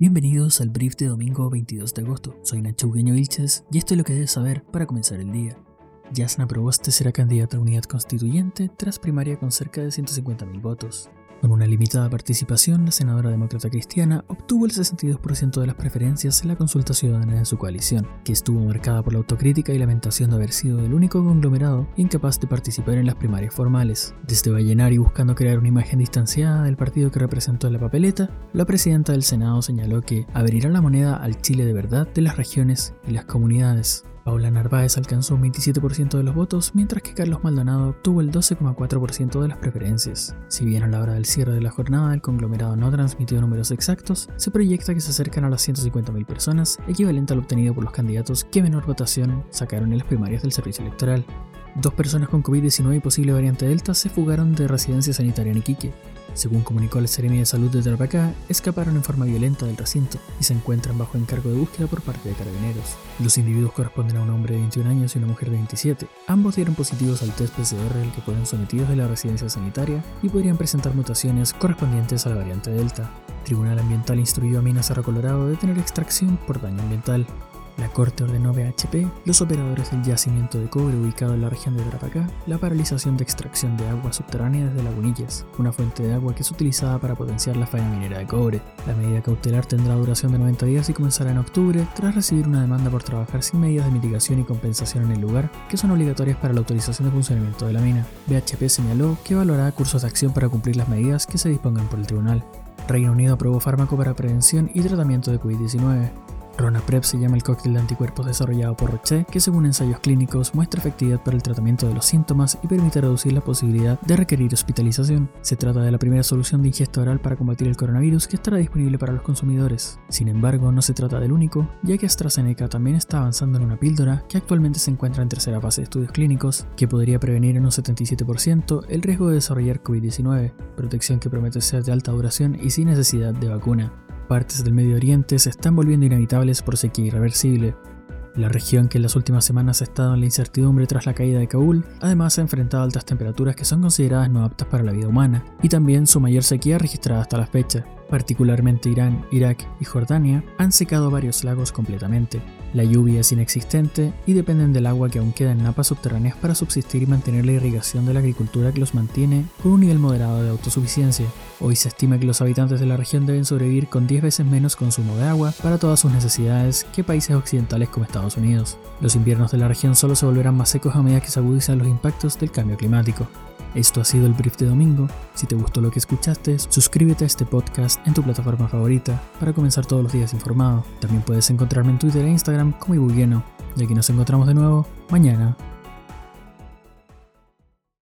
Bienvenidos al brief de domingo 22 de agosto. Soy Nacho Ugueño Vilches y esto es lo que debes saber para comenzar el día. Yasna Proboste será candidata a unidad constituyente tras primaria con cerca de 150.000 votos. Con una limitada participación, la senadora demócrata cristiana obtuvo el 62% de las preferencias en la consulta ciudadana de su coalición, que estuvo marcada por la autocrítica y lamentación de haber sido el único conglomerado incapaz de participar en las primarias formales. Desde Vallenari buscando crear una imagen distanciada del partido que representó en la papeleta, la presidenta del Senado señaló que abrirá la moneda al Chile de verdad de las regiones y las comunidades. Paula Narváez alcanzó un 27% de los votos, mientras que Carlos Maldonado obtuvo el 12,4% de las preferencias. Si bien a la hora del cierre de la jornada el conglomerado no transmitió números exactos, se proyecta que se acercan a las 150.000 personas, equivalente al obtenido por los candidatos que menor votación sacaron en las primarias del servicio electoral. Dos personas con COVID-19 y posible variante Delta se fugaron de residencia sanitaria en Iquique. Según comunicó el Seremi de Salud de Tarapacá, escaparon en forma violenta del recinto y se encuentran bajo encargo de búsqueda por parte de carabineros. Los individuos corresponden a un hombre de 21 años y una mujer de 27. Ambos dieron positivos al test PCR al que fueron sometidos de la residencia sanitaria y podrían presentar mutaciones correspondientes a la variante Delta. Tribunal Ambiental instruyó a Minas Cerro Colorado de tener extracción por daño ambiental. La Corte ordenó BHP, los operadores del yacimiento de cobre ubicado en la región de Tarapacá, la paralización de extracción de agua subterránea desde Lagunillas, una fuente de agua que es utilizada para potenciar la falla minera de cobre. La medida cautelar tendrá duración de 90 días y comenzará en octubre, tras recibir una demanda por trabajar sin medidas de mitigación y compensación en el lugar, que son obligatorias para la autorización de funcionamiento de la mina. BHP señaló que evaluará cursos de acción para cumplir las medidas que se dispongan por el tribunal. Reino Unido aprobó fármaco para prevención y tratamiento de COVID-19. Ronaprep se llama el cóctel de anticuerpos desarrollado por Roche, que según ensayos clínicos muestra efectividad para el tratamiento de los síntomas y permite reducir la posibilidad de requerir hospitalización. Se trata de la primera solución de ingesta oral para combatir el coronavirus que estará disponible para los consumidores. Sin embargo, no se trata del único, ya que AstraZeneca también está avanzando en una píldora que actualmente se encuentra en tercera fase de estudios clínicos, que podría prevenir en un 77% el riesgo de desarrollar COVID-19, protección que promete ser de alta duración y sin necesidad de vacuna partes del Medio Oriente se están volviendo inevitables por sequía irreversible. La región que en las últimas semanas ha estado en la incertidumbre tras la caída de Kabul, además ha enfrentado altas temperaturas que son consideradas no aptas para la vida humana, y también su mayor sequía registrada hasta la fecha. Particularmente Irán, Irak y Jordania han secado varios lagos completamente. La lluvia es inexistente y dependen del agua que aún queda en napas subterráneas para subsistir y mantener la irrigación de la agricultura que los mantiene con un nivel moderado de autosuficiencia. Hoy se estima que los habitantes de la región deben sobrevivir con 10 veces menos consumo de agua para todas sus necesidades que países occidentales como Estados Unidos. Los inviernos de la región solo se volverán más secos a medida que se agudizan los impactos del cambio climático. Esto ha sido el brief de domingo. Si te gustó lo que escuchaste, suscríbete a este podcast en tu plataforma favorita para comenzar todos los días informado. También puedes encontrarme en Twitter e Instagram como Ibugueno. Y aquí nos encontramos de nuevo mañana